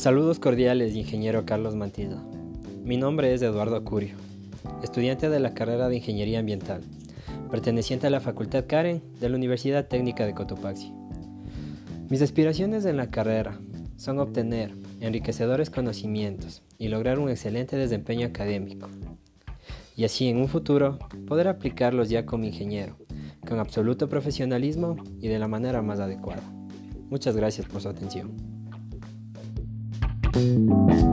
Saludos cordiales, ingeniero Carlos Mantilla. Mi nombre es Eduardo Curio, estudiante de la carrera de Ingeniería Ambiental, perteneciente a la Facultad Karen de la Universidad Técnica de Cotopaxi. Mis aspiraciones en la carrera son obtener enriquecedores conocimientos y lograr un excelente desempeño académico, y así en un futuro poder aplicarlos ya como ingeniero, con absoluto profesionalismo y de la manera más adecuada. Muchas gracias por su atención. Thank you.